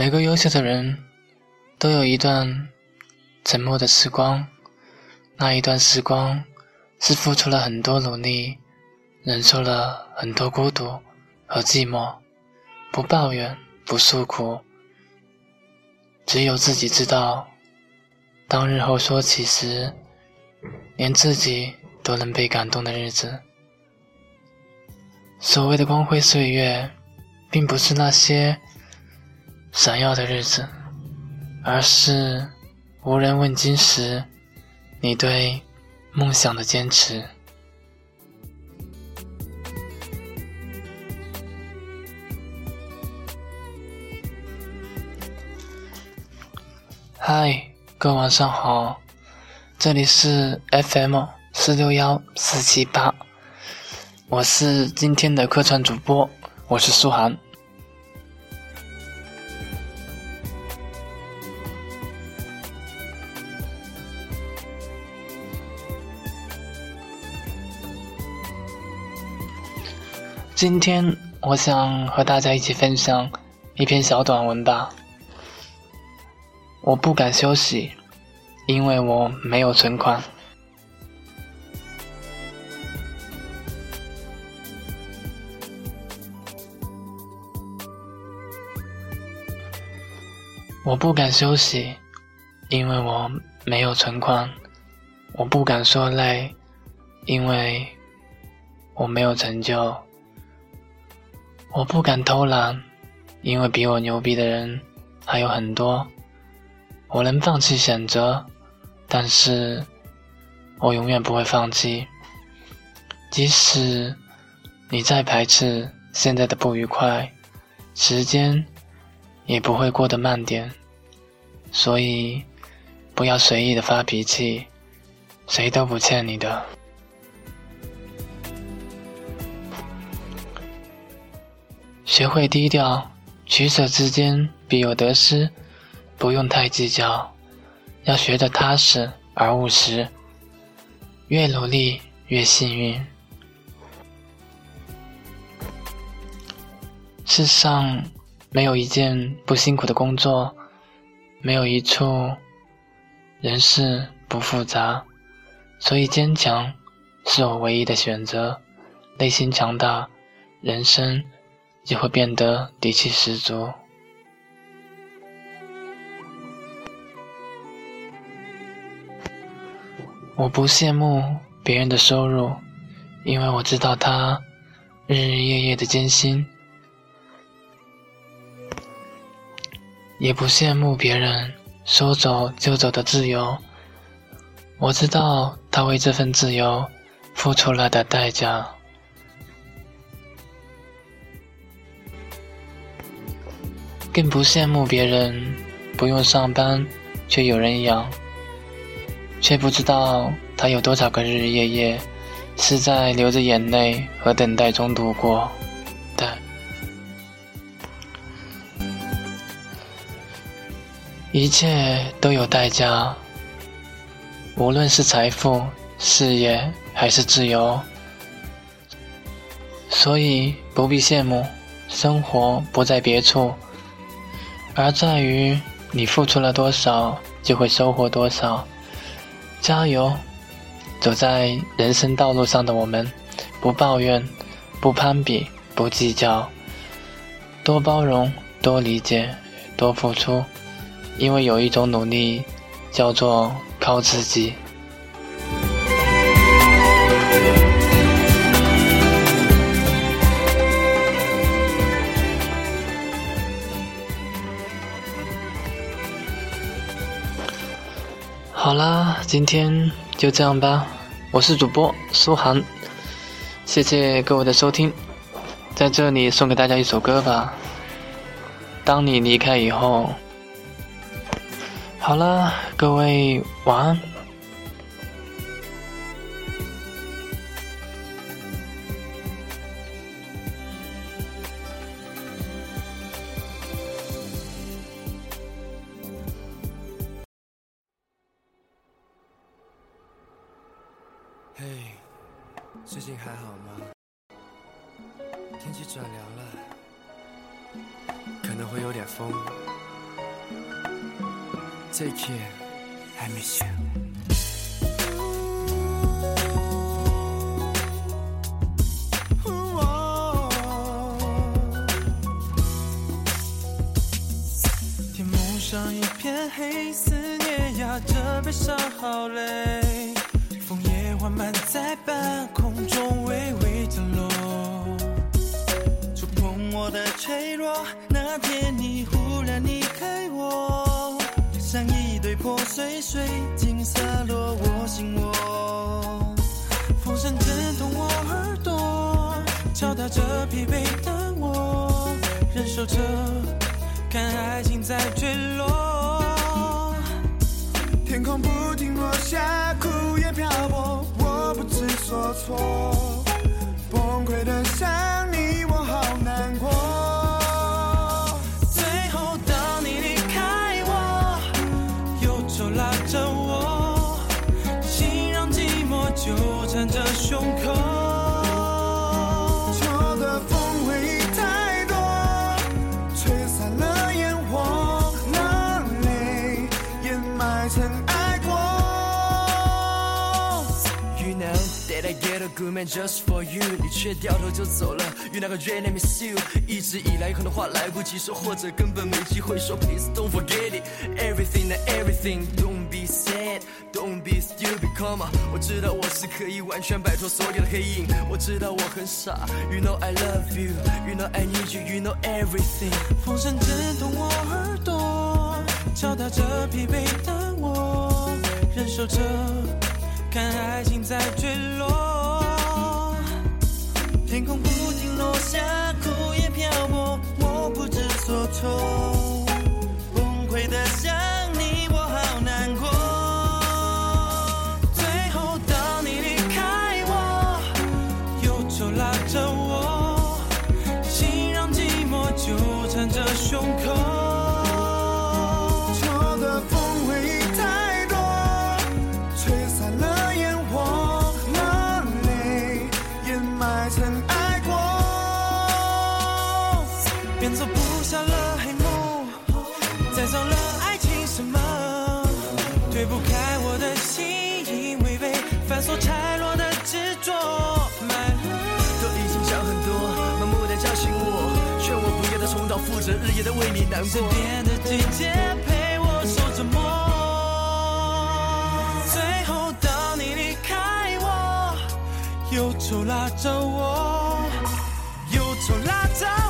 每个优秀的人都有一段沉默的时光，那一段时光是付出了很多努力，忍受了很多孤独和寂寞，不抱怨，不诉苦，只有自己知道，当日后说起时，连自己都能被感动的日子。所谓的光辉岁月，并不是那些闪耀的日子，而是无人问津时，你对梦想的坚持。嗨，各位晚上好，这里是 FM 四六幺四七八。我是今天的客串主播，我是苏涵。今天我想和大家一起分享一篇小短文吧。我不敢休息，因为我没有存款。我不敢休息，因为我没有存款；我不敢说累，因为我没有成就；我不敢偷懒，因为比我牛逼的人还有很多。我能放弃选择，但是我永远不会放弃。即使你再排斥现在的不愉快，时间。也不会过得慢点，所以不要随意的发脾气，谁都不欠你的。学会低调，取舍之间必有得失，不用太计较，要学得踏实而务实，越努力越幸运。世上。没有一件不辛苦的工作，没有一处人事不复杂，所以坚强是我唯一的选择。内心强大，人生就会变得底气十足。我不羡慕别人的收入，因为我知道他日日夜夜的艰辛。也不羡慕别人说走就走的自由，我知道他为这份自由付出了的代价。更不羡慕别人不用上班却有人养，却不知道他有多少个日日夜夜是在流着眼泪和等待中度过。一切都有代价，无论是财富、事业还是自由，所以不必羡慕。生活不在别处，而在于你付出了多少，就会收获多少。加油！走在人生道路上的我们，不抱怨，不攀比，不计较，多包容，多理解，多付出。因为有一种努力，叫做靠自己。好啦，今天就这样吧。我是主播苏涵，谢谢各位的收听。在这里送给大家一首歌吧。当你离开以后。好了，各位晚安。嘿，最近还好吗？天气转凉了，可能会有点风。Take care, I miss you. 天幕上一片黑，思念压着悲伤，好累。枫叶缓慢在半空中微微降落，触碰我的脆弱。那天你忽然离开我，像一堆破碎水晶洒落我心窝。风声震动我耳朵，敲打着疲惫的我，忍受着。看爱情在坠落，天空不停落下，枯叶漂泊，我不知所错，崩溃的下 I get a good man just for you，你却掉头就走了。You never really miss you，一直以来有很多话来不及说，或者根本没机会说。Please don't forget it。Everything and everything, don't be sad, don't be stupid, come on。我知道我是可以完全摆脱所有的黑影，我知道我很傻。You know I love you, you know I need you, you know everything。风声震动我耳朵，敲打着疲惫的我，忍受着看爱情在坠落。天空不停落下，枯叶漂泊，我不知所措，日夜的为你难过，身边的季节陪我受折磨。最后当你离开我，忧愁拉着我，忧愁拉着。